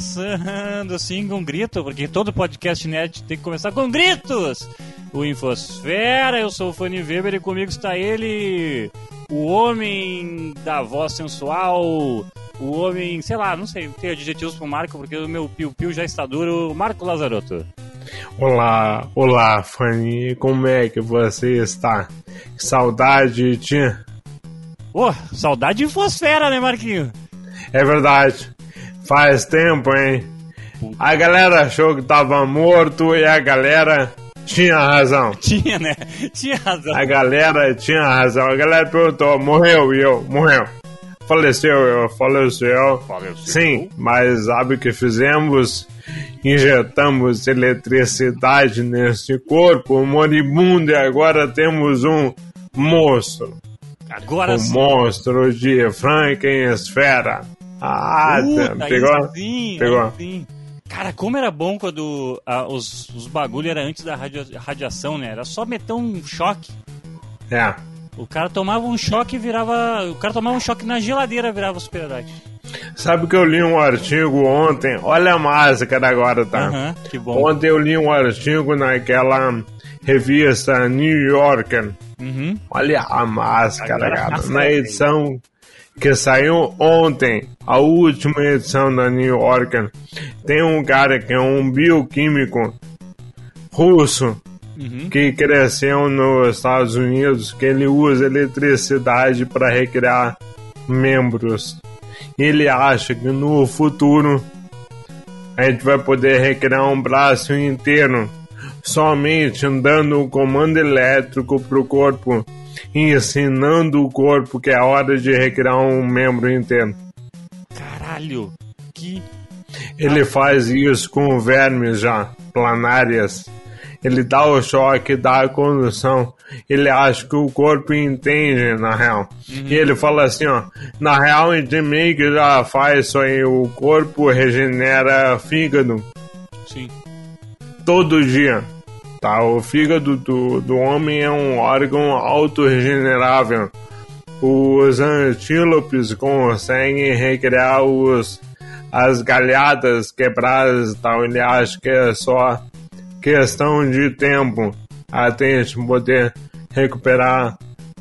começando assim com um grito, porque todo podcast nerd tem que começar com gritos. O Infosfera, eu sou o Fanny Weber e comigo está ele, o homem da voz sensual, o homem, sei lá, não sei, tem adjetivos pro Marco, porque o meu piu-piu já está duro, Marco Lazarotto. Olá, olá, Fanny, como é que você está? Saudade de... Pô, saudade de Infosfera, né, Marquinho? É verdade. Faz tempo, hein? A galera achou que tava morto e a galera tinha razão. Tinha, né? Tinha razão. A galera tinha razão. A galera perguntou: morreu e eu? Morreu. Faleceu, eu faleceu. Faleceu. Sim, mas sabe o que fizemos? Injetamos eletricidade nesse corpo moribundo e agora temos um monstro. Agora o sim. monstro de Frankenstein. Ah, Puta, pegou? aí sim, Pegou. aí sim. Cara, como era bom quando ah, os, os bagulho era antes da radio- radiação, né? Era só meter um choque. É. O cara tomava um choque e virava. O cara tomava um choque na geladeira virava super-herói. Sabe que eu li um artigo ontem? Olha a máscara agora, tá? Aham, que bom. Ontem eu li um artigo naquela revista New Yorker. Uhum. Olha a máscara, cara. máscara Na edição que saiu ontem, a última edição da New Yorker, tem um cara que é um bioquímico russo Uhum. que cresceu nos Estados Unidos, que ele usa eletricidade para recriar membros. Ele acha que no futuro a gente vai poder recriar um braço inteiro somente dando o comando elétrico pro corpo ensinando o corpo que é hora de recriar um membro inteiro. Caralho, que. Ele faz isso com vermes já, planárias. Ele dá o choque, dá a condução. Ele acha que o corpo entende, na real. E ele fala assim, ó. Na real, a gente meio que já faz isso aí. O corpo regenera fígado Sim. todo dia. Tá? O fígado do, do homem é um órgão autorregenerável. Os antílopes conseguem recriar os, as galhadas quebradas e tal. Ele acha que é só questão de tempo até a gente poder recuperar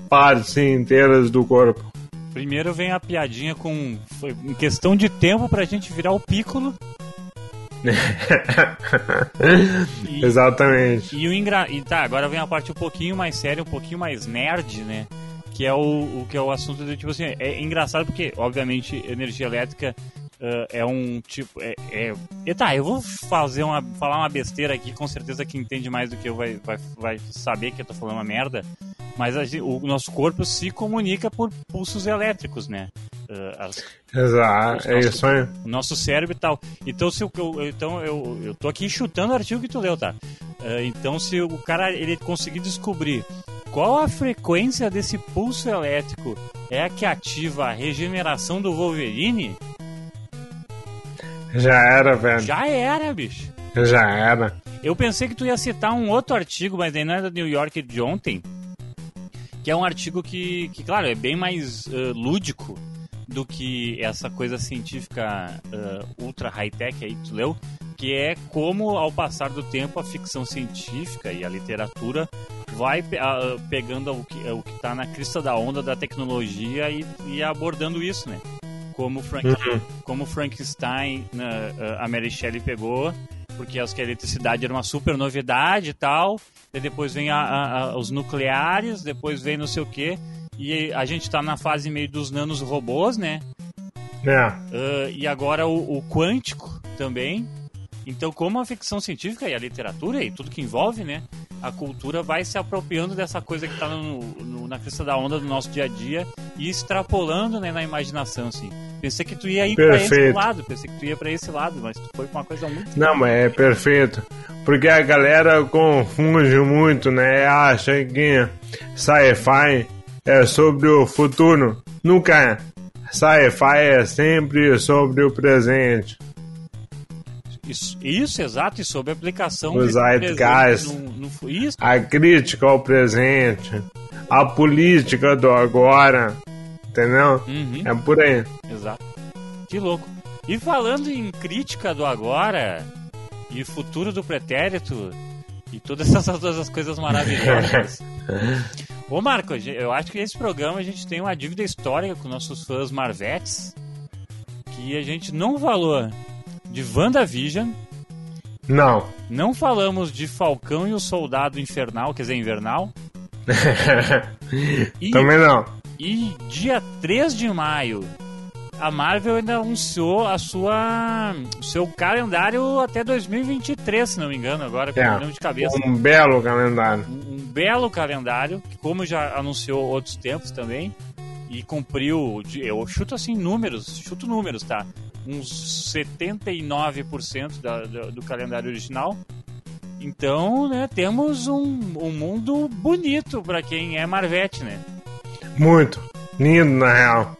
partes inteiras do corpo. Primeiro vem a piadinha com. Foi em questão de tempo pra gente virar o Piccolo. E- Exatamente. E o engra... e tá, agora vem a parte um pouquinho mais séria, um pouquinho mais nerd, né? Que é o, o que é o assunto do tipo assim, é engraçado porque, obviamente, energia elétrica ah, é um tipo. É, é... E tá, eu vou fazer uma, falar uma besteira aqui, com certeza quem entende mais do que eu vai, vai, vai saber que eu tô falando uma merda. Mas a o nosso corpo se comunica por pulsos elétricos, né? Ah, as- Exato. É isso aí. o nosso cérebro e tal. Então, se eu, então eu, eu tô aqui chutando o artigo que tu leu, tá? Ah, então, se o cara ele conseguir descobrir qual a frequência desse pulso elétrico é a que ativa a regeneração do Wolverine, Já era, velho. já era, bicho. Já era. Eu pensei que tu ia citar um outro artigo, mas aí não é da New York de ontem, que é um artigo que, que claro, é bem mais ah, lúdico do que essa coisa científica ah, ultra high-tech aí que tu leu, que é como, ao passar do tempo, a ficção científica e a literatura vai pe- pegando o que, o que tá na crista da onda da tecnologia e, e abordando isso, né? Como, Frank, como Frankenstein, né, a Mary Shelley pegou porque acho que a eletricidade era uma super novidade e tal. E depois vem a- a- a- os nucleares, depois vem não sei o que. E a gente tá na fase meio dos nanos robôs, né? É. Ah, e agora o, o quântico também. Então, como a ficção científica e a literatura e tudo que envolve, né? A cultura vai se apropriando dessa coisa que tá no- na crista da onda do nosso dia a dia e extrapolando né, na imaginação, assim. Pensei que tu ia ir pra esse lado, pensei que tu ia pra esse lado, mas tu foi pra uma coisa muito Não, mas é perfeito. Porque a galera confunde muito, né? Acha que sci-fi é sobre o futuro. Nunca é. Sci-fi é sempre sobre o presente. Isso, exato, e sobre a aplicação O desse Zeitgeist. no, no- isso, A crítica ao presente. A política do agora. Entendeu? Uhum. É por aí. exato. Que louco. E falando em crítica do agora e futuro do pretérito e todas essas outras coisas maravilhosas. Ô Marco, eu acho que nesse programa a gente tem uma dívida histórica com nossos fãs Marvetes que a gente não falou de WandaVision. Não. Não falamos de Falcão e o Soldado Infernal, quer dizer, Invernal. e, Também não. E dia 3 de maio, a Marvel ainda anunciou a sua o seu calendário até 2023, se não me engano, agora com é, de cabeça. Um belo calendário. Um, um, belo calendário, como já anunciou outros tempos também, e cumpriu, eu chuto assim números, chuto números, tá? Uns 79% da, do, do calendário original. Então, né, temos um, um mundo bonito para quem é Marvete, né? Muito. Lindo, na real.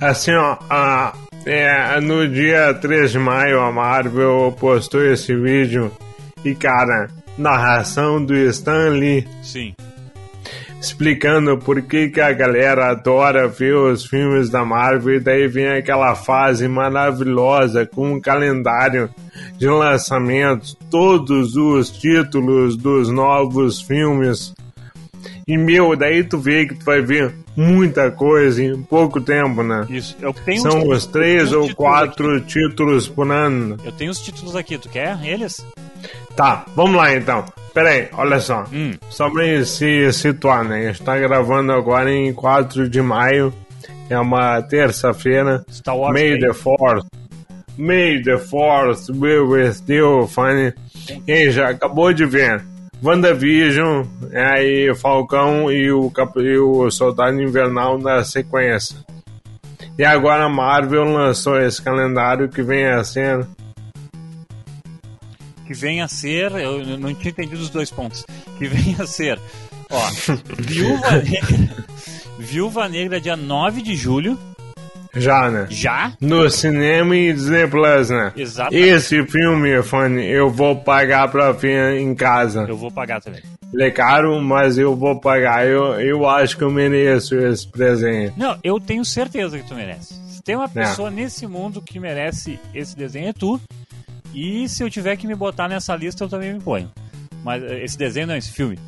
Assim, ó, a, é, no dia 3 de maio a Marvel postou esse vídeo e, cara, narração do Stan Lee. Sim. Explicando por que, que a galera adora ver os filmes da Marvel e daí vem aquela fase maravilhosa com um calendário de lançamentos, todos os títulos dos novos filmes e, meu, daí tu vê que tu vai ver muita coisa em pouco tempo, né? Isso. Eu tenho São os três ou quatro aqui. títulos por ano. Eu tenho os títulos aqui, tu quer eles? Tá, vamos lá então. Pera aí, olha só. Hum. Só pra se situar, né? A gente tá gravando agora em 4 de maio. É uma terça-feira. May Day. the Force. May the Force be with you, funny. E já acabou de ver WandaVision, é aí Falcão e o, e o Soldado Invernal na sequência. E agora a Marvel lançou esse calendário que vem a ser. Que vem a ser. Eu não tinha entendido os dois pontos. Que vem a ser. Ó, Viúva Negra. Viúva Negra, dia 9 de julho. Já, né? Já? No cinema e Disney Plus, né? Exatamente. Esse filme, Fanny, eu vou pagar pra ver em casa. Eu vou pagar também. Ele é caro, mas eu vou pagar. Eu, eu acho que eu mereço esse presente. Não, eu tenho certeza que tu merece. Se tem uma é. pessoa é. nesse mundo que merece esse desenho, é tu. E se eu tiver que me botar nessa lista, eu também me ponho. Mas eh, esse desenho não, esse filme.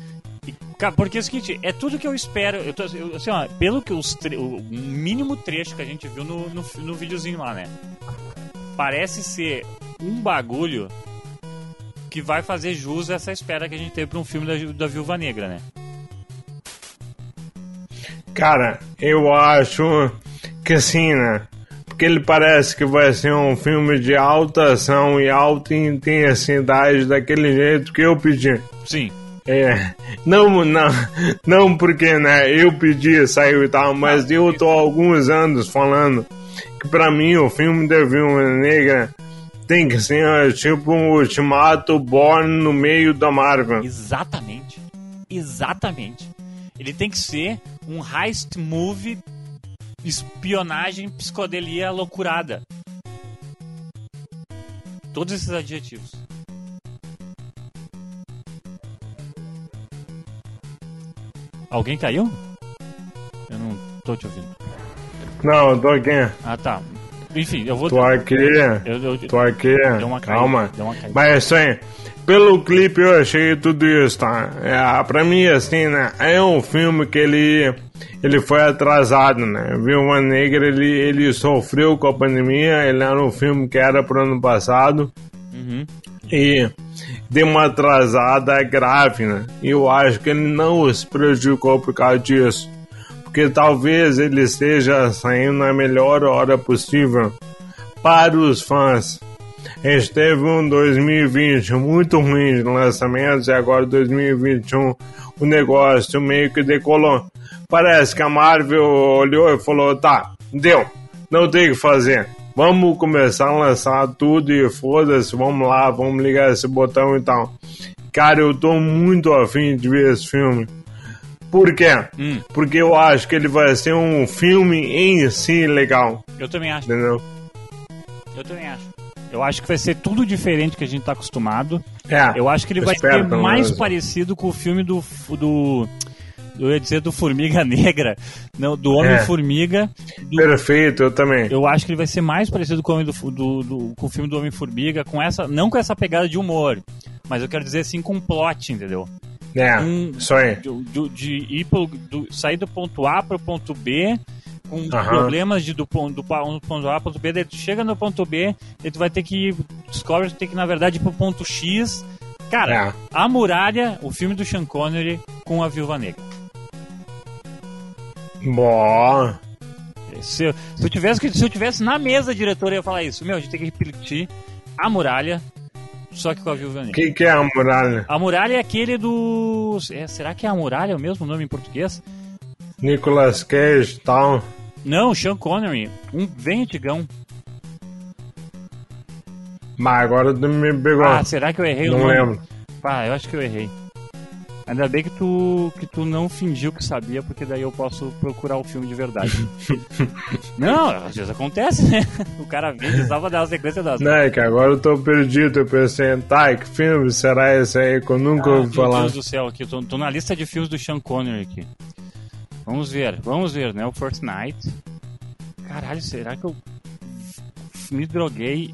Porque é o seguinte, é tudo que eu espero. Eu tô, eu, assim, ó, pelo que os o mínimo trecho que a gente viu no, no, no videozinho lá, né? Parece ser um bagulho que vai fazer jus a essa espera que a gente teve pra um filme da, da Viúva Negra, né? Cara, eu acho que assim, né? Porque ele parece que vai ser um filme de alta ação e alta intensidade daquele jeito que eu pedi. Sim. É, não, não, não porque, né, eu pedi, saiu e tal, mas eu tô há alguns anos falando que pra mim o filme da Viúva Negra tem que ser tipo um ultimato born no meio da Marvel. Exatamente, exatamente. Ele tem que ser um heist movie, espionagem, psicodelia loucurada. Todos esses adjetivos. Alguém caiu? Eu não tô te ouvindo. Não, eu tô aqui. Ah, tá. Enfim, eu vou. Tô aqui. Eu, eu, tô aqui. Deu uma caída, Calma. Deu uma caída. Mas assim, pelo clipe eu achei tudo isso, tá? É, pra mim, assim, né? É um filme que ele. Ele foi atrasado, né? Viúva Negra, ele, ele sofreu com a pandemia. Ele era um filme que era pro ano passado. Uhum. E deu uma atrasada grave, né? E eu acho que ele não se prejudicou por causa disso. Porque talvez ele esteja saindo na melhor hora possível para os fãs. A gente teve um 2020 muito ruim de lançamentos e agora 2021 o negócio meio que decolou. Parece que a Marvel olhou e falou: tá, deu, não tem o que fazer Vamos começar a lançar tudo e foda-se, vamos lá, vamos ligar esse botão e tal. Cara, eu tô muito afim de ver esse filme. Por quê? Hum. Porque eu acho que ele vai ser um filme em si legal. Eu também acho. Entendeu? Eu também acho. Eu acho que vai ser tudo diferente que a gente tá acostumado. É. Eu acho que ele vai ser mais parecido com o filme do, do eu ia dizer do Formiga Negra, não, do Homem-Formiga. É. Perfeito, eu também. Eu acho que ele vai ser mais parecido com o, do, do, do, com o filme do Homem-Formiga, com essa, não com essa pegada de humor, mas eu quero dizer assim com plot, entendeu? É, um, isso aí. De, de, ir pro, do, sair do ponto A para o ponto B, com uhum. problemas de, do, do, do ponto A para o ponto B, daí tu chega no ponto B, e tu vai ter que descobre que tem que, na verdade, ir pro ponto X. Cara, é. A Muralha, o filme do Sean Connery com a Viúva Negra. Boa. Se, se, eu tivesse, se eu tivesse na mesa, diretor, eu ia falar isso. Meu, a gente tem que repetir A Muralha, só que com a Viúva Negra. O que, que, é a muralha? A muralha é aquele do. É, será que é a muralha é o mesmo nome em português? Nicolas Cage e tal. Não, Sean Connery. Um bem antigão. Mas agora me pegou. Ah, será que eu errei Não lembro. Ah, eu acho que eu errei. Ainda bem que tu, que tu não fingiu que sabia, porque daí eu posso procurar o filme de verdade. não, às vezes acontece, né? O cara vem e precisava dar a sequência das. Não, é que agora eu tô perdido. Eu pensei, tá, que filme será esse aí que eu nunca ah, ouvi falar? Meu Deus do céu, aqui, tô, tô na lista de filmes do Sean Connery aqui. Vamos ver, vamos ver, né? O Fortnite. Caralho, será que eu me droguei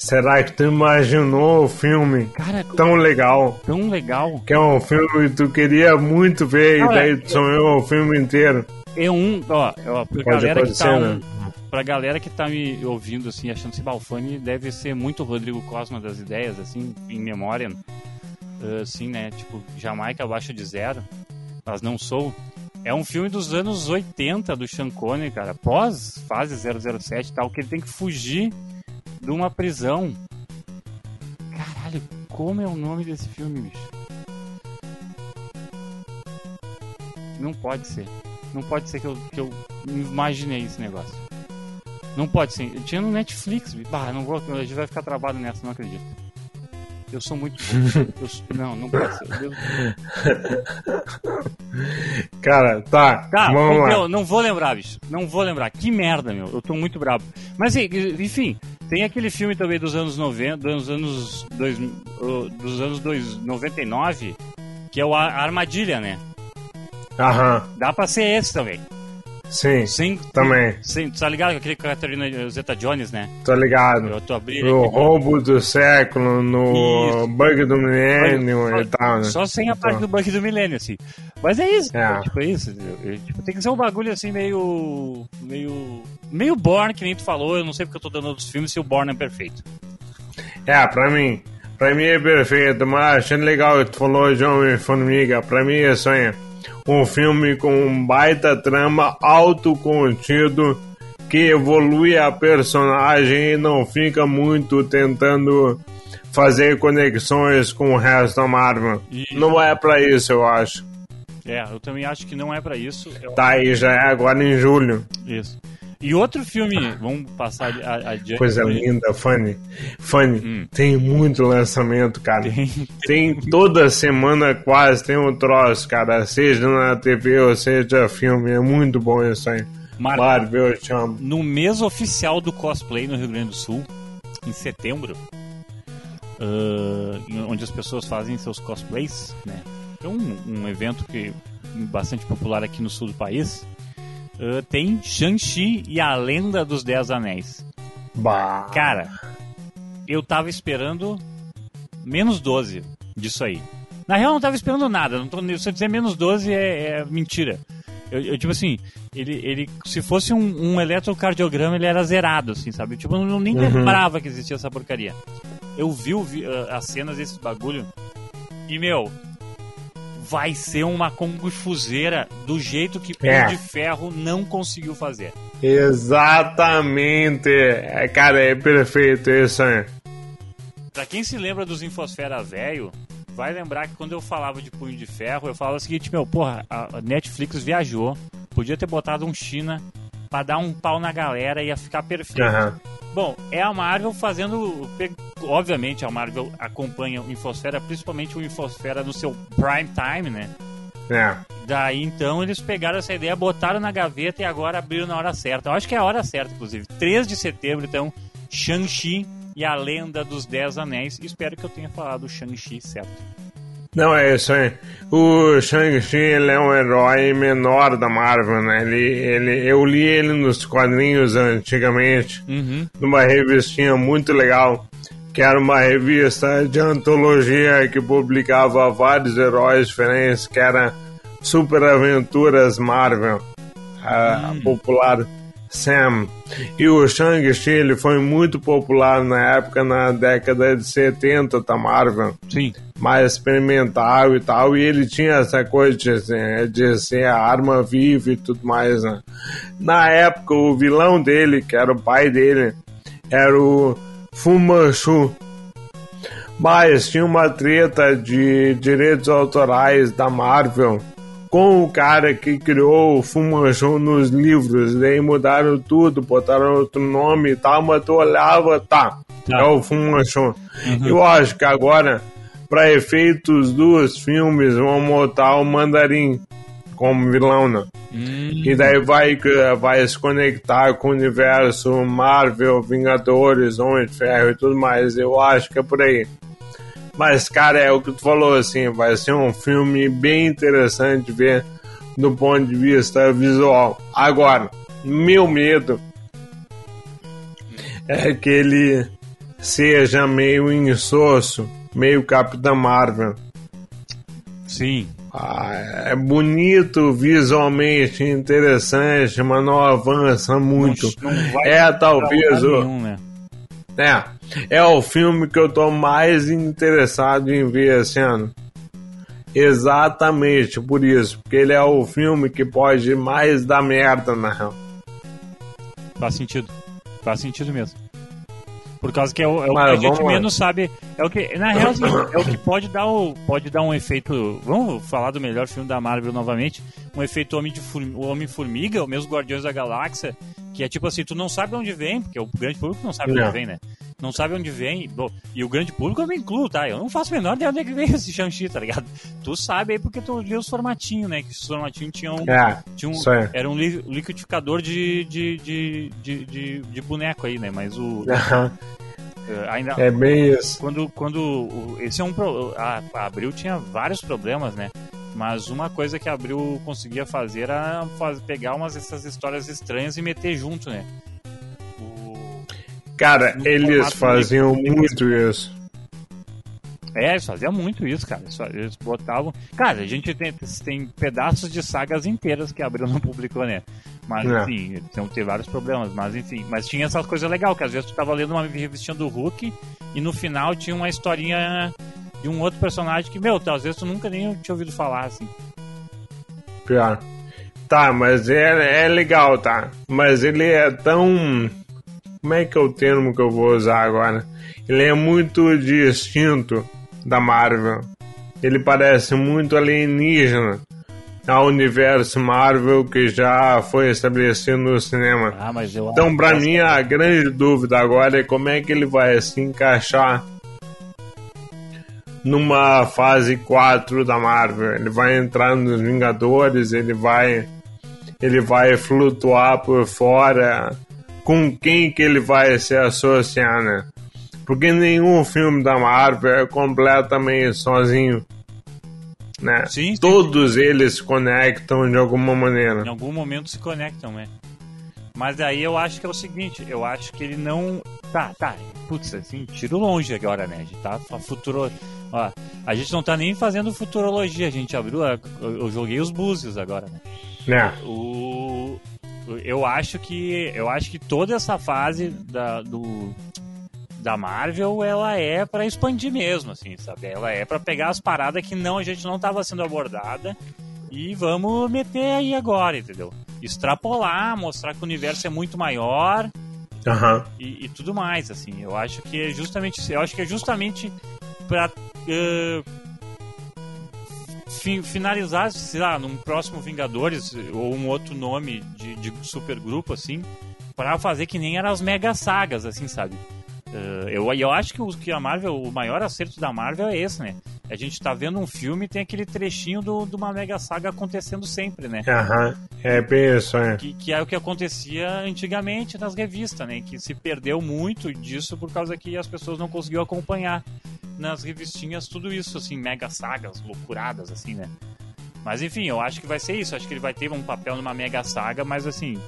Será que tu imaginou o filme Cara, tão legal? Tão legal. Que é um filme que tu queria muito ver Cara, e daí tu sonhou o filme inteiro. É um, ó, ó pra pode, galera que tá ser, um, né? pra galera que tá me ouvindo assim, achando se Balfani deve ser muito Rodrigo Cosma das ideias, assim, em memória. Assim, né? Tipo, Jamaica abaixo de zero. Mas não sou. É um filme dos anos 80 do Sean Connery, cara. Pós fase 007 e tal, que ele tem que fugir de uma prisão. Caralho, como é o nome desse filme, bicho? Não pode ser. Não pode ser que eu, que eu imaginei esse negócio. Não pode ser. Eu tinha no Netflix. Bah, não vou. A gente vai ficar travado nessa, não acredito. Eu sou muito. Eu, não, não pode ser. Cara, tá. Tá, vamos não, vou lembrar, bicho. Não vou lembrar. Que merda, meu. Eu tô muito bravo. Mas, enfim, tem aquele filme também dos anos 90, dos anos, dois, dos anos dois, 99, que é o A Armadilha, né? Aham. Dá pra ser esse também. Sim, Sim também. Sim, tá ligado com aquele Catarina Zeta Jones, né? Tô ligado. Eu tô abrindo No aqui, roubo do século, no isso. bug do milênio e tal, né? Só sem a parte do bug do milênio, assim. Mas é isso, é. tipo, é isso. Tipo, tem que ser um bagulho assim meio. meio. meio Born, que nem tu falou. Eu não sei porque eu tô dando outros filmes se o Born é perfeito. É, pra mim. Pra mim é perfeito, mas achando legal que tu falou de Homem-Formiga. Pra mim é sonho um filme com um baita trama autocontido que evolui a personagem e não fica muito tentando fazer conexões com o resto da Marvel. E... Não é para isso, eu acho. É, eu também acho que não é para isso. Eu... Tá, e já é agora em julho. Isso. E outro filme, vamos passar adiante. Coisa linda, Fanny. Fanny, hum. tem muito lançamento, cara. Tem. tem toda semana quase, tem um troço, cara. Seja na TV ou seja filme. É muito bom isso aí. Mar... Marvel, eu te amo. No mês oficial do cosplay no Rio Grande do Sul, em setembro, uh, onde as pessoas fazem seus cosplays, né? É um, um evento que bastante popular aqui no sul do país uh, tem Shang-Chi e a Lenda dos Dez Anéis. Bah. Cara, eu tava esperando menos 12 disso aí. Na real, eu não tava esperando nada. Não tô, se eu dizer menos 12 é, é mentira. Eu, eu, tipo assim, ele, ele se fosse um, um, eletrocardiograma, ele era zerado, assim, sabe? Tipo, eu não, nem uhum. lembrava que existia essa porcaria. Eu vi, vi uh, as cenas desse bagulho e, meu, vai ser uma confuseira do jeito que Punho é. de Ferro não conseguiu fazer. Exatamente. É, cara, é perfeito isso aí. Pra quem se lembra dos Infosfera Velho, vai lembrar que quando eu falava de Punho de Ferro, eu falava o seguinte, meu, porra, a Netflix viajou, podia ter botado um China pra dar um pau na galera e ia ficar perfeito. Uhum. Bom, é a Marvel fazendo. Obviamente, a Marvel acompanha o Infosfera, principalmente o Infosfera no seu prime time, né? É. Daí então eles pegaram essa ideia, botaram na gaveta e agora abriram na hora certa. Eu acho que é a hora certa, inclusive. 3 de setembro, então, Shang-Chi e a Lenda dos Dez Anéis. Espero que eu tenha falado Shang-Chi certo. Não, é isso aí. O Shang-Chi, ele é um herói menor da Marvel, né? Ele, ele, eu li ele nos quadrinhos antigamente, Uhum. numa revistinha muito legal, que era uma revista de antologia que publicava vários heróis diferentes, que era Super Aventuras Marvel, a popular Sam. E o Shang-Chi, ele foi muito popular na época, na década de 70 da Marvel Sim. mais experimental e tal, e ele tinha essa coisa de, ser- de ser a arma viva e tudo mais, né? Na época, o vilão dele, que era o pai dele, era o Fu Manchu. Mas tinha uma treta de direitos autorais da Marvel com o cara que criou o Fu Manchu nos livros, daí mudaram tudo, botaram outro nome e tal, mas tu olhava, tá, Tá. é o Fu Manchu. Eu acho que agora, para efeitos dos filmes, vão botar o Mandarim como vilão, né? Hum, E daí vai, vai se conectar com o universo Marvel, Vingadores, Homem de Ferro e tudo mais. Eu acho que é por aí. Mas, cara, é o que tu falou, assim, vai ser um filme bem interessante de ver do ponto de vista visual. Agora, meu medo é que ele seja meio insosso, meio Capitã Marvel. sim. Ah, é bonito visualmente, interessante, mas não avança muito. Não, não É talvez o, nenhum, né? é, é o filme que eu tô mais interessado em ver esse ano. Exatamente por isso, porque ele é o filme que pode mais dar merda na real. Faz sentido. Faz sentido mesmo. Por causa que é o, é o que a gente menos sabe. É o que, na real, assim, é o que pode dar, o, pode dar um efeito. Vamos falar do melhor filme da Marvel novamente. Um efeito Homem de Form- o Homem-Formiga, o mesmo Guardiões da Galáxia. Que é tipo assim, tu não sabe onde vem, porque o grande público não sabe Não. onde vem, né? Não sabe onde vem. bom, e o grande público eu me incluo, tá? Eu não faço a menor ideia onde é que vem esse Shang-Chi, tá ligado? Tu sabe aí porque tu lê os formatinhos, né? Que os formatinhos tinham. É, era um li- liquidificador de, de, de, de, de, de boneco aí, né? Mas o. eh, ainda. é bem isso. Quando. quando esse é um. A, a Abril tinha vários problemas, né? Mas uma coisa que a Abril conseguia fazer era pegar umas dessas histórias estranhas e meter junto, né? Cara, No eles faziam muito isso. É, eles faziam muito isso, cara. Eles, botavam. Cara, a gente tem, tem pedaços de sagas inteiras que a Abril não publicou, né? Mas, É. enfim, tem, tem vários problemas, mas enfim. Mas tinha essa coisa legal, que às vezes tu tava lendo uma revistinha do Hulk e no final tinha uma historinha de um outro personagem que, meu, às vezes tu nunca nem tinha ouvido falar, assim. Pior. Tá, mas é, é legal, tá? Mas ele é tão. Como é que é o termo que eu vou usar agora? Ele é muito distinto da Marvel. Ele parece muito alienígena ao universo Marvel que já foi estabelecido no cinema. Ah, Então, que mim, a grande dúvida agora é como é que ele vai se encaixar numa fase 4 da Marvel. Ele vai entrar nos Vingadores, ele vai ele vai flutuar por fora. Com quem que ele vai se associar, né? Porque nenhum filme da Marvel é completamente sozinho. Né? Sim, sim, Todos eles se conectam de alguma maneira. Em algum momento se conectam, né? Mas aí eu acho que é o seguinte, eu acho que ele não. Tá, tá. Putz, assim, tiro longe agora, né? A gente tá futuro. Ó, a gente não tá nem fazendo futurologia, a gente abriu. a- Eu eu joguei os búzios agora, né? Né? O, eu acho que eu acho que toda essa fase da, do, da Marvel ela é pra expandir mesmo, assim, sabe? Ela é pra pegar as paradas que não a gente não tava sendo abordada e vamos meter aí agora, entendeu? Extrapolar, mostrar que o universo é muito maior Aham. e, e tudo mais, assim. Eu acho que é justamente. Eu acho que é justamente pra eh, fi- finalizar, sei lá, num próximo Vingadores ou um outro nome de, de supergrupo, assim, pra fazer que nem eram as mega sagas, assim, sabe? Eh, eu, eu acho que, o, que a Marvel, o maior acerto da Marvel é esse, né? A gente tá vendo um filme e tem aquele trechinho do- de uma mega saga acontecendo sempre, né? Aham. É bem isso, é. que, que é o que acontecia antigamente nas revistas, né? Que se perdeu muito disso por causa que as pessoas não conseguiam acompanhar. Nas revistinhas tudo isso, assim, mega sagas, loucuradas, assim, né? Mas enfim, eu acho que vai ser isso. Acho que ele vai ter um papel numa mega saga, mas assim,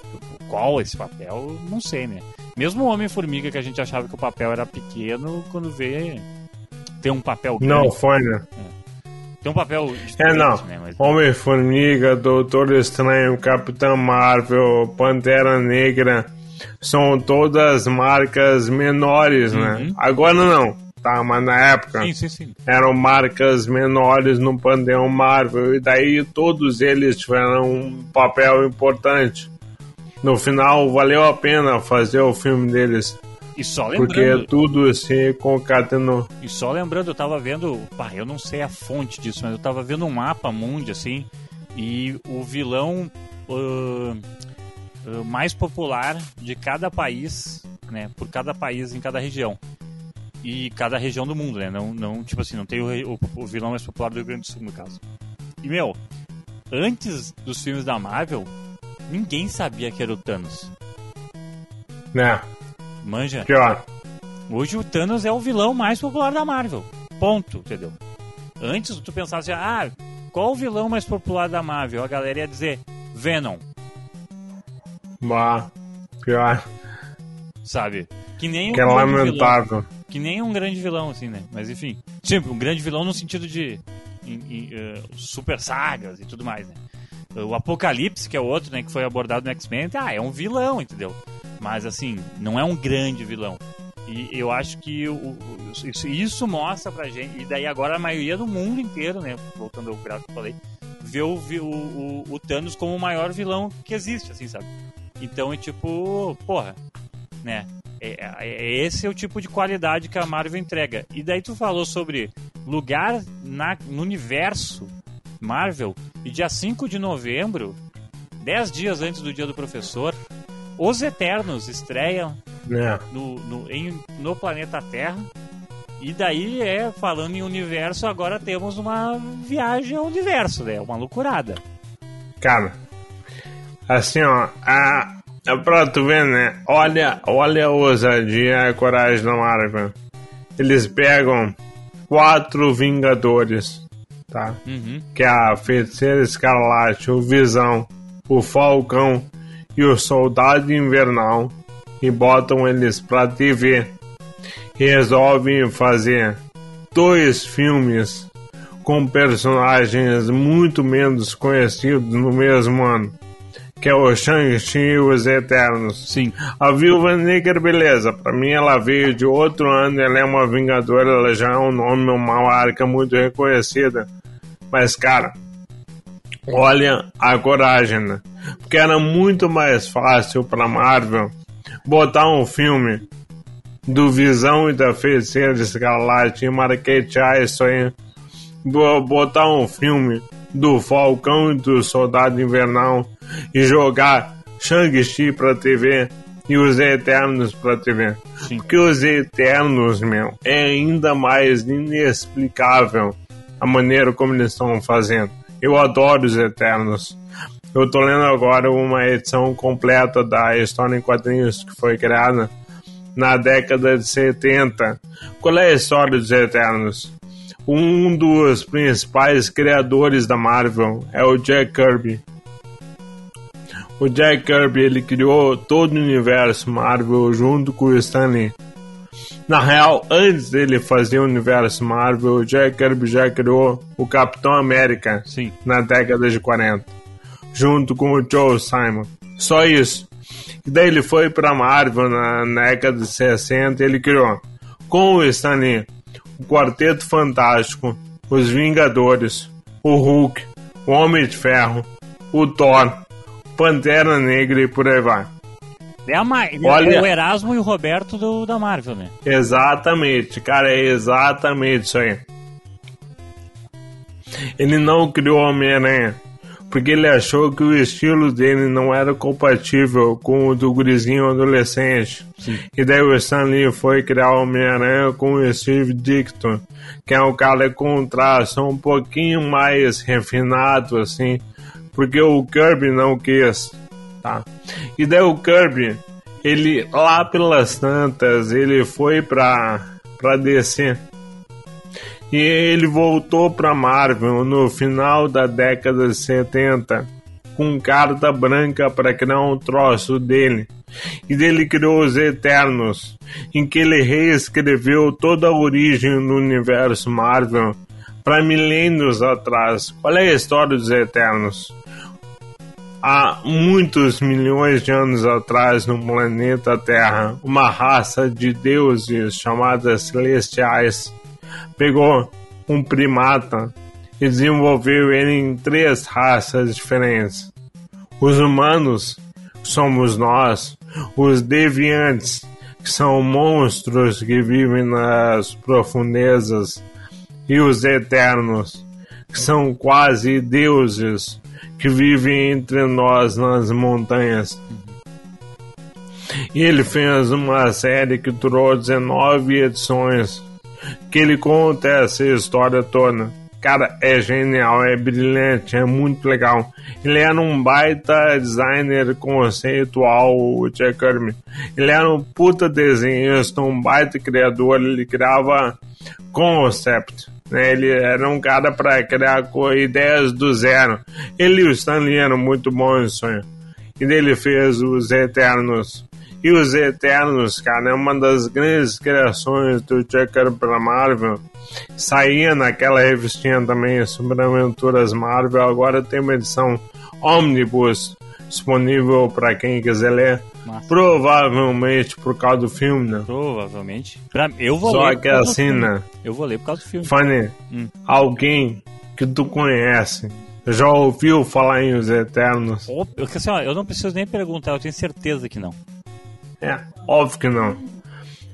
qual esse papel, não sei, né? Mesmo o Homem-Formiga, que a gente achava que o papel era pequeno, quando vê, tem um papel grande. Não, foi, né? Tem um papel É, não. né? Mas... Homem-Formiga, Doutor Estranho, Capitão Marvel, Pantera Negra, são todas marcas menores, né? Uhum. Agora não, tá? Mas na época Sim, sim, sim. eram marcas menores no Panteão Marvel, e daí todos eles tiveram um papel importante. No final, valeu a pena fazer o filme deles, E só porque lembrando, tudo se concatenou. e só lembrando, eu tava vendo, pá, eu não sei a fonte disso, mas eu tava vendo um mapa mundi assim, e o vilão ah, ah, mais popular de cada país, né, por cada país em cada região. E cada região do mundo, né? Não, não tipo assim, não tem o, o, o vilão mais popular do Rio Grande do Sul, no caso. E, meu, antes dos filmes da Marvel, ninguém sabia que era o Thanos. Né? Manja? Pior. Hoje o Thanos é o vilão mais popular da Marvel. Ponto, entendeu? Antes tu pensava assim, ah, qual o vilão mais popular da Marvel? A galera ia dizer Venom, Bah, pior. sabe? Que nem Que é um grande vilão. Que nem um grande vilão, assim, né? Mas enfim. Tipo, um grande vilão no sentido de em- em, eh, super sagas e tudo mais, né? O Apocalipse, que é outro, né, que foi abordado no X-Men, ah, é um vilão, entendeu? Mas assim, não é um grande vilão. E eu acho que o- o- isso, isso mostra pra gente, e daí agora a maioria do mundo inteiro, né, voltando ao gráfico que eu falei, vê o, o, o Thanos como o maior vilão que existe, assim, sabe? Então é tipo, porra, né? É, é- esse é o tipo de qualidade que a Marvel entrega. E daí tu falou sobre lugar na, no universo Marvel. E dia 5 de novembro, 10 dias antes do dia do professor, Os Eternos estreiam Né? no, no, em- no planeta Terra. E daí, é, falando em universo, agora temos uma viagem ao universo, né? Uma loucurada. Cara, assim, ó, a, é pra tu ver, né? Olha, olha a ousadia e a coragem da Marvel. Eles pegam quatro Vingadores, tá? Uhum. Que é a Feiticeira Escarlate, o Visão, o Falcão e o Soldado Invernal e botam eles pra TV. E resolvem fazer dois filmes com personagens muito menos conhecidos no mesmo ano, que é o Shang-Chi e os Eternos. Sim. A Viúva Negra, beleza, pra mim ela veio de outro ano, ela é uma Vingadora, ela já é um nome, uma marca muito reconhecida. Mas, cara, olha a coragem, né? Porque era muito mais fácil pra Marvel botar um filme do Visão e da Feiticeira Escarlate e marketear isso aí. Bo- Botar um filme do Falcão e do Soldado Invernal e jogar Shang-Chi pra TV e os Eternos pra TV. Sim. Porque os Eternos, meu, é ainda mais inexplicável a maneira como eles estão fazendo. Eu adoro os Eternos. Eu tô lendo agora uma edição completa da história em quadrinhos que foi criada na década de 70. Qual é a história dos Eternos? Um dos principais criadores da Marvel é o Jack Kirby. O Jack Kirby ele criou todo o universo Marvel junto com o Stan Lee. Na real, antes dele fazer o universo Marvel, o Jack Kirby já criou o Capitão América Sim. na década de 40, junto com o Joe Simon. Só isso. E daí ele foi pra Marvel na, na década de 60 e ele criou, com o Stan Lee, o Quarteto Fantástico, os Vingadores, o Hulk, o Homem de Ferro, o Thor, Pantera Negra e por aí vai. É, a Ma- Olha- é o Erasmo e o Roberto do, da Marvel, né? Exatamente, cara, é exatamente isso aí. Ele não criou Homem-Aranha porque ele achou que o estilo dele não era compatível com o do gurizinho adolescente. E daí o Stan Lee foi criar o Homem-Aranha com o Steve Dicton, que é um cara com traço um pouquinho mais refinado, assim, porque o Kirby não quis, tá? E daí o Kirby, ele lá pelas tantas, ele foi pra, pra DC. E ele voltou para Marvel no final da década de 70 com carta branca para criar um troço dele. E dele criou os Eternos, em que ele reescreveu toda a origem do universo Marvel para milênios atrás. Qual é a história dos Eternos? Há muitos milhões de anos atrás, no planeta Terra, uma raça de deuses chamada Celestiais pegou um primata e desenvolveu ele em três raças diferentes. Os humanos, somos nós, os deviantes, que são monstros que vivem nas profundezas, e os eternos, que são quase deuses que vivem entre nós nas montanhas. Ele fez uma série que durou 19 edições, que ele conta essa história toda. Cara, é genial, é brilhante, é muito legal. Ele era um baita designer conceitual, o Jack Kirby. Ele era um puta desenhista, um baita criador, ele criava concept. Né? Ele era um cara para criar ideias do zero. Ele e o Stanley eram muito bons sonho. E ele fez os Eternos. E os Eternos, cara, é uma das grandes criações do Kirby para Marvel Saía naquela revistinha também sobre aventuras Marvel. Agora tem uma edição Omnibus disponível para quem quiser ler. Massa. Provavelmente por causa do filme, né? Provavelmente. Pra, eu vou Só ler. Só que assim, né? Eu vou ler por causa do filme. Fanny, hum. alguém que tu conhece já ouviu falar em Os Eternos? Eu, assim, ó, eu não preciso nem perguntar, eu tenho certeza que não. É, óbvio que não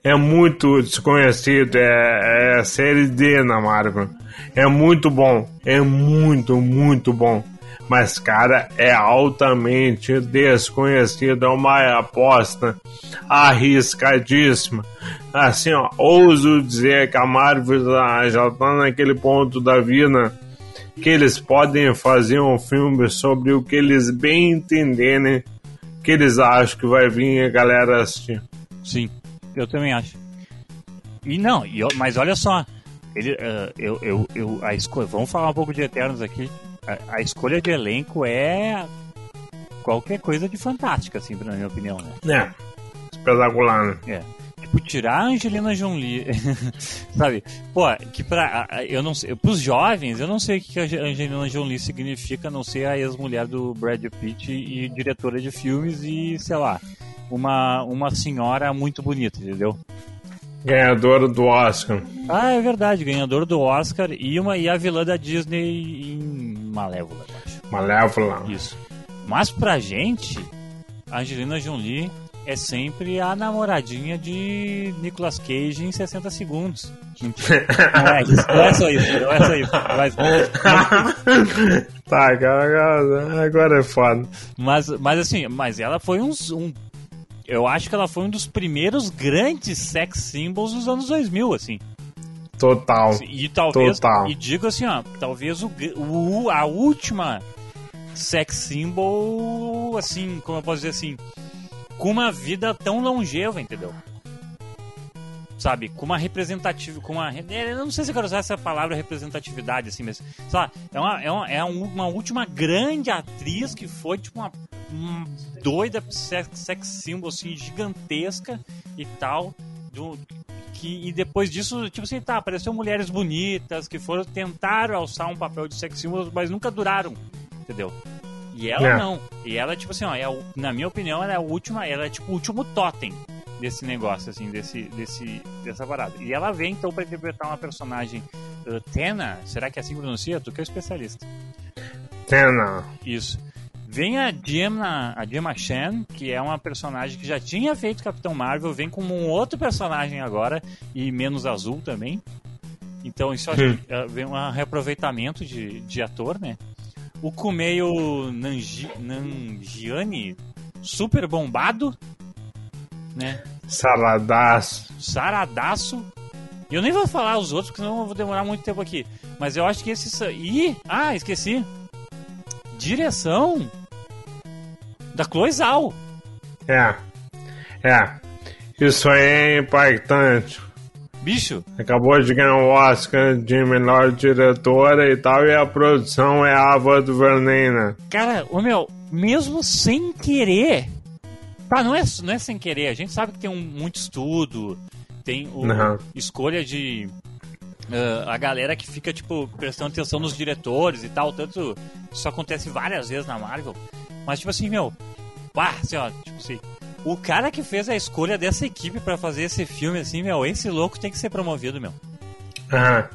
é muito desconhecido, é, é série D na Marvel. É muito bom, é muito, muito bom. Mas, cara, é altamente desconhecido, é uma aposta arriscadíssima. Assim, ó, ouso dizer que a Marvel já tá naquele ponto da vida que eles podem fazer um filme sobre o que eles bem entenderem que eles acham que vai vir a galera assistir. Sim. Eu também acho. E não, mas olha só, ele, uh, eu, eu, eu, a escolha, vamos falar um pouco de Eternos aqui. A, a, escolha de elenco é qualquer coisa de fantástica, assim, na minha opinião, né? É, espetacular, né? É. Tipo, tirar a Angelina Jolie, sabe? Pô, que pra, eu não sei, pros jovens, eu não sei o que a Angelina Jolie significa, a não ser a ex-mulher do Brad Pitt e diretora de filmes e, sei lá, uma, uma senhora muito bonita, entendeu? Ganhadora do Oscar. Ah, é verdade, ganhadora do Oscar e, uma, e a vilã da Disney em Malévola, acho. Malévola. Isso. Mas pra gente, a Angelina Jolie é sempre a namoradinha de Nicolas Cage em 60 segundos. Não é, isso, não é só isso, não é só isso. Mas, tá, agora, agora é foda. Mas, mas assim, mas ela foi um, um eu acho que ela foi um dos primeiros grandes sex symbols dos anos 2000, assim. Total. E talvez, Total. e digo assim, ó, talvez o, o, a última sex symbol, assim, como eu posso dizer assim, com uma vida tão longeva, entendeu? Sabe, com uma representativa, com uma, é, eu não sei se eu quero usar essa palavra representatividade assim, mas, sabe, é uma, é uma, é uma última grande atriz que foi tipo uma, uma doida sex, sex symbol assim gigantesca e tal, do que, e depois disso, tipo assim, tá, apareceu mulheres bonitas que foram tentar alçar um papel de sex symbol, mas nunca duraram, entendeu? E ela é. não. E ela, tipo assim, ó, é, na minha opinião, ela é a última, ela é tipo o último totem desse negócio, assim, desse, desse, dessa parada. E ela vem, então, para interpretar uma personagem uh, Tena, será que é assim que pronuncia? Tu que é especialista. Tena. Isso. Vem a Gemma, a Gemma Chan, que é uma personagem que já tinha feito Capitão Marvel, vem como um outro personagem agora, e menos azul também. Então isso hum. vem um reaproveitamento de, de ator, né? O Kumeio Nanji, Nanjiani, super bombado, né? Saradaço. Saradaço. Eu nem vou falar os outros, porque senão eu vou demorar muito tempo aqui. Mas eu acho que esse. Ih! Ah, esqueci. Direção da Cloizal. É. É. Isso aí é impactante. Bicho, Acabou de ganhar o Oscar de melhor diretora e tal, e a produção é Ava DuVernay, né? cara, ô meu, mesmo sem querer. Tá, não é, não é sem querer, a gente sabe que tem um, muito estudo, tem o, Uhum. escolha de. ah, a galera que fica, tipo, prestando atenção nos diretores e tal, tanto. Isso acontece várias vezes na Marvel. Mas, tipo assim, meu. Pá, assim, ó, tipo assim. O cara que fez a escolha dessa equipe pra fazer esse filme, assim, meu, esse louco tem que ser promovido, meu. Aham.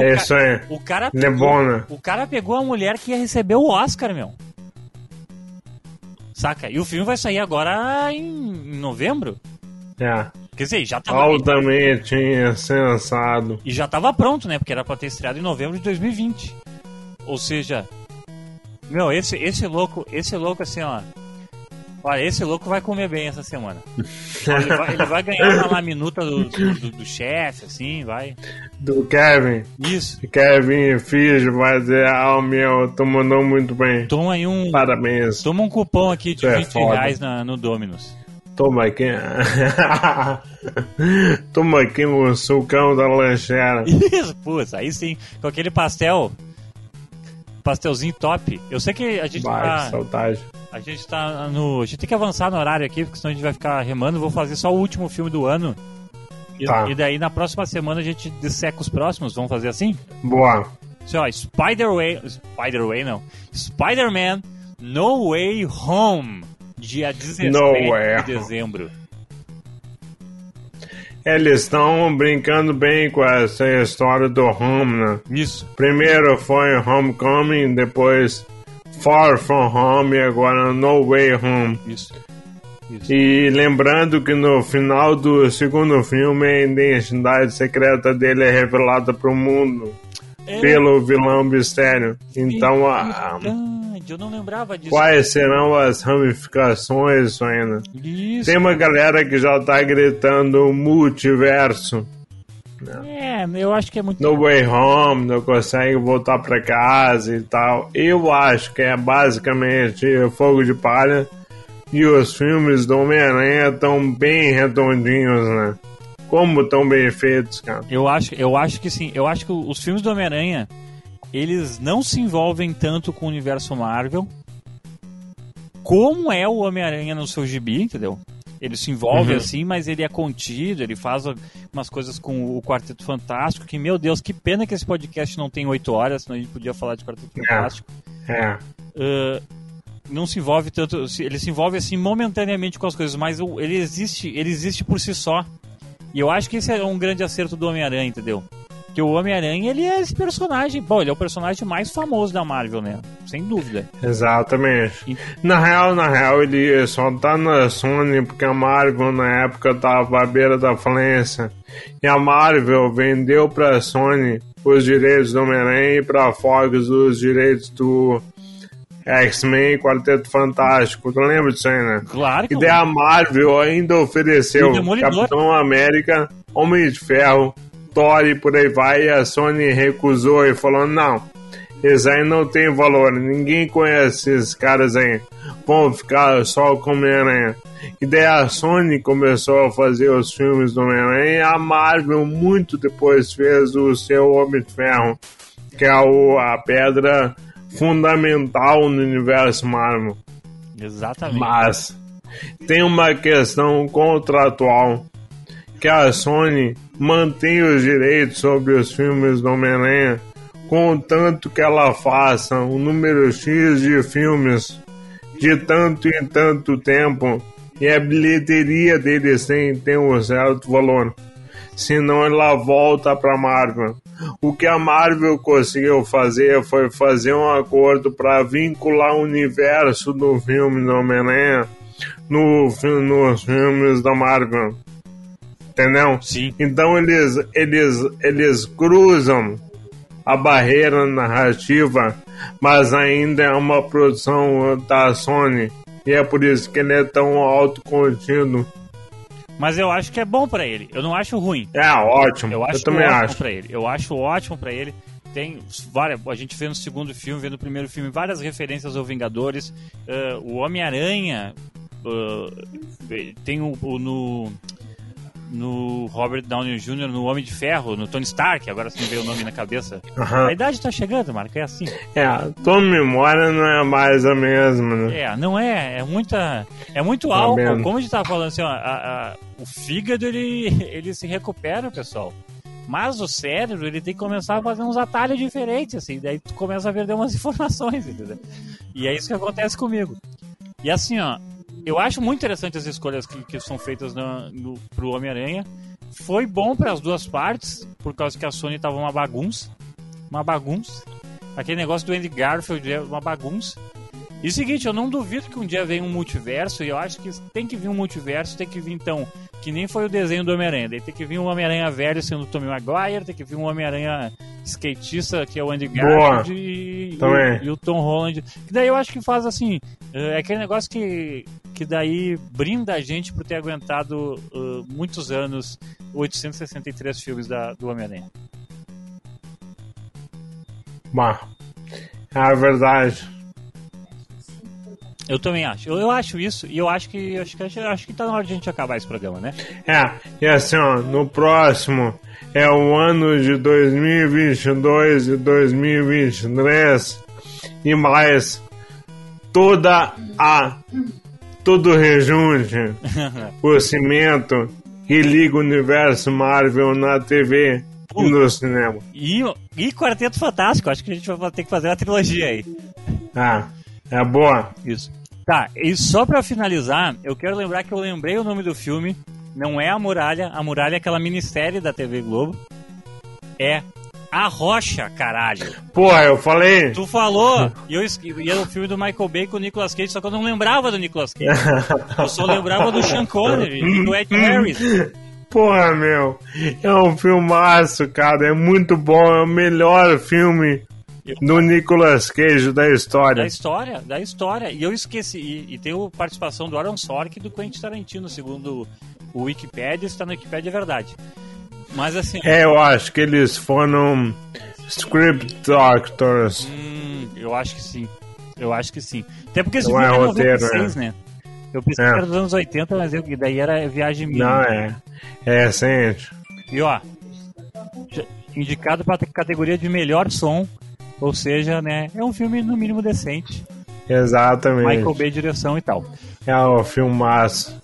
É isso aí. O cara Ele é bom, né? o cara pegou a mulher que ia receber o Oscar, meu. Saca? E o filme vai sair agora em, em novembro. É. Quer dizer, já tava. Altamente insensado. E já tava pronto, né? Porque era pra ter estreado em novembro de 2020. Ou seja, meu, esse, esse louco, esse louco assim, ó. Olha, esse louco vai comer bem essa semana. Ele vai, ele vai ganhar uma laminuta do, do, do- chefe, assim, vai. Do Kevin. Isso. Kevin Fish vai dizer, ah, meu, tu mandou muito bem. Toma aí um. Parabéns. Toma um cupom aqui de é 20 foda. reais na, no Dominus. Toma aqui. Toma aqui o sucão da lancheira. Isso, putz, aí sim, com aquele pastel. Pastelzinho top. Eu sei que a gente Vai, tá. saudade. A gente tá no. A gente tem que avançar no horário aqui, porque senão a gente vai ficar remando. Vou fazer só o último filme do ano. E, Tá. e daí na próxima semana a gente disseca os próximos. Vamos fazer assim? Boa. Assim, ó, Spider-Way. Spider-Way não. Spider-Man No Way Home. Dia 17 No Way de dezembro. Eles estão brincando bem com essa história do Home, né? Isso. Primeiro foi Homecoming, depois Far From Home e agora No Way Home. Isso. Isso. E lembrando que no final do segundo filme a identidade secreta dele é revelada para o mundo É pelo vilão Mistério. Então, a- eu não lembrava disso. quais serão as ramificações ainda? Isso. Tem uma galera que já tá gritando multiverso. É, eu acho que é muito. No Way Home, não consegue voltar pra casa e tal. Eu acho que é basicamente Fogo de Palha. E os filmes do Homem-Aranha estão bem redondinhos, né? Como tão bem feitos, cara. Eu acho, eu acho que sim. Eu acho que os filmes do Homem-Aranha, eles não se envolvem tanto com o universo Marvel como é o Homem-Aranha no seu gibi, entendeu? Ele se envolve Uhum. assim, mas ele é contido, ele faz umas coisas com o Quarteto Fantástico, que, meu Deus, que pena que esse podcast não tem oito horas, senão a gente podia falar de Quarteto É. Fantástico. É. Ah, não se envolve tanto, ele se envolve assim momentaneamente com as coisas, mas ele existe, ele existe por si só. E eu acho que esse é um grande acerto do Homem-Aranha, entendeu? Que o Homem-Aranha, ele é esse personagem, bom, ele é o personagem mais famoso da Marvel, né? Sem dúvida. Exatamente. E- Na real, na real, ele só tá na Sony porque a Marvel na época tava à beira da falência. E a Marvel vendeu pra Sony os direitos do Homem-Aranha e pra Fox os direitos do X-Men e Quarteto Fantástico. Tu lembra disso aí, né? Claro que E daí a Marvel ainda ofereceu Demolidor. Capitão América, Homem de Ferro, Thor e por aí vai. E a Sony recusou e falou: não, esses aí não tem valor, ninguém conhece esses caras aí. Vão ficar só com Homem-Aranha. E daí a Sony começou a fazer os filmes do Homem-Aranha e a Marvel, muito depois, fez o seu Homem de Ferro, que é o, a pedra fundamental no universo Marvel. Exatamente. Mas tem uma questão contratual que a Sony mantém os direitos sobre os filmes do Homem-Aranha, contanto que ela faça um número X de filmes de tanto em tanto tempo e a bilheteria deles tem, tem um certo valor. Senão ela volta para Marvel. O que a Marvel conseguiu fazer foi fazer um acordo para vincular o universo do filme do Homem-Aranha no, nos filmes da Marvel. Entendeu? Sim. Então eles, eles, eles cruzam a barreira narrativa, mas ainda é uma produção da Sony. E é por isso que ele é tão autocontido. Mas eu acho que é bom pra ele. Eu não acho ruim. É ótimo. Eu Eu, acho também ótimo acho. pra ele. Eu acho ótimo pra ele. Tem várias. A gente vê no segundo filme, vê no primeiro filme várias referências ao Vingadores. Ah, o Homem-Aranha ah, tem o, o no no Robert Downey Jr., no Homem de Ferro, no Tony Stark, agora sim veio o nome na cabeça. Aham. A idade tá chegando, Marco, é assim. É, tua memória não é mais a mesma, né? É, não é, é muita. É muito Tá álcool. vendo? Como a gente tava falando assim, ó, a- a- o fígado ele, ele se recupera, pessoal. Mas o cérebro, ele tem que começar a fazer uns atalhos diferentes, assim, daí tu começa a perder umas informações, entendeu? E é isso que acontece comigo. E assim, ó, eu acho muito interessante as escolhas que, que são feitas no, no, pro Homem-Aranha. Foi bom para as duas partes, por causa que a Sony tava uma bagunça. Uma bagunça. Aquele negócio do Andy Garfield é uma bagunça. E o seguinte, eu não duvido que um dia venha um multiverso, e eu acho que tem que vir um multiverso, tem que vir então, que nem foi o desenho do Homem-Aranha, daí tem que vir um Homem-Aranha velho sendo o Tommy Maguire, tem que vir um Homem-Aranha skatista, que é o Andy Garfield, e, e, e o Tom Holland. Que daí eu acho que faz assim, é aquele negócio que, que daí brinda a gente por ter aguentado uh, muitos anos 863 filmes da, do Homem-Aranha. Bah, é verdade. Eu também acho. Eu, eu acho isso, e eu acho que acho que acho que tá na hora de a gente acabar esse programa, né? É, e assim, ó, no próximo é o ano de 2022 e 2023 e mais toda a todo o rejunte, o cimento que liga o universo Marvel na TV e no cinema. E, e Quarteto Fantástico, acho que a gente vai ter que fazer uma trilogia aí. Ah, é boa. Isso. Tá, e só pra finalizar, eu quero lembrar que eu lembrei o nome do filme. Não é A Muralha, A Muralha é aquela minissérie da TV Globo. É A Rocha, caralho. Porra, eu falei. Tu falou, e, eu, esque- e era o filme do Michael Bay com o Nicolas Cage, só que eu não lembrava do Nicolas Cage. Eu só lembrava do Sean Connery e do Ed Harris. Porra, meu, é um filmaço, cara, é muito bom, é o melhor filme do Nicolas Cage da história. Da história, da história. E eu esqueci. E, e tem a participação do Aaron Sorkin e do Quentin Tarantino, segundo o Wikipedia, está no Wikipedia é verdade. Mas assim, É, eu acho que eles foram script doctors. hum, eu acho que sim. Eu acho que sim. Até porque esse Não filme é é roteiro, 96, né? Eu pensei É. que era dos anos 80, mas eu, daí era viagem minha. Não, é. É recente. E ó, indicado para categoria de melhor som, ou seja, né, é um filme no mínimo decente. Exatamente. Michael Bay direção e tal. É o filmaço.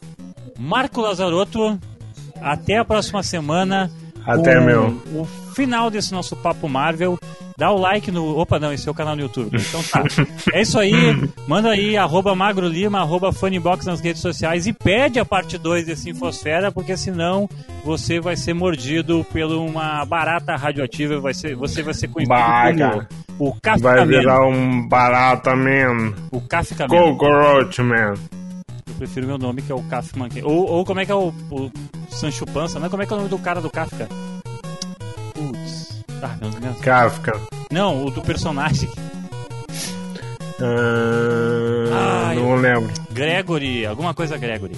Marco Lazarotto, até a próxima semana. Até, meu. O final desse nosso Papo Marvel. Dá o like no. Opa, não, esse é o canal no YouTube. Então tá. É isso aí. Manda aí, arroba Magro Lima, arroba Funnybox nas redes sociais e pede a parte 2 desse Infosfera, porque senão você vai ser mordido por uma barata radioativa. Vai ser, você vai ser conhecido Baga. como o Vai Kafka Man. virar um barata man. O Kafka Man. Cockroach man. Eu prefiro meu nome, que é o Kafka. Ou, ou como é que é o, o Sancho Panza, né? Como é que é o nome do cara do Kafka? Putz. Ah, meu Deus. Kafka. Não, o do personagem. Ah, não lembro. Gregory, alguma coisa Gregory.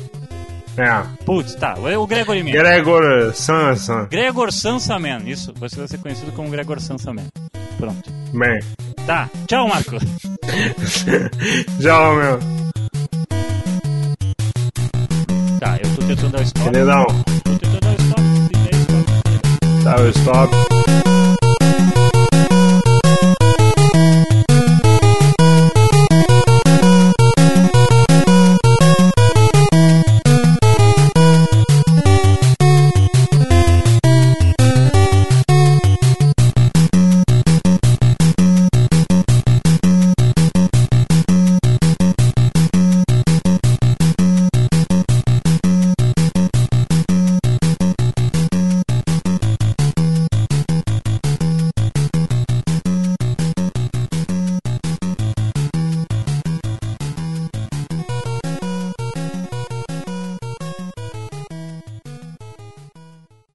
É. Putz, tá, é o Gregory mesmo. Gregor Sansa. Gregor Sansaman, isso. Você vai ser conhecido como Gregor Sansaman. Pronto. Bem. Tá, tchau, Marco. Tchau, meu. Tentando dar stop. Queridão. Tô tentando dar stop. Tá o stop.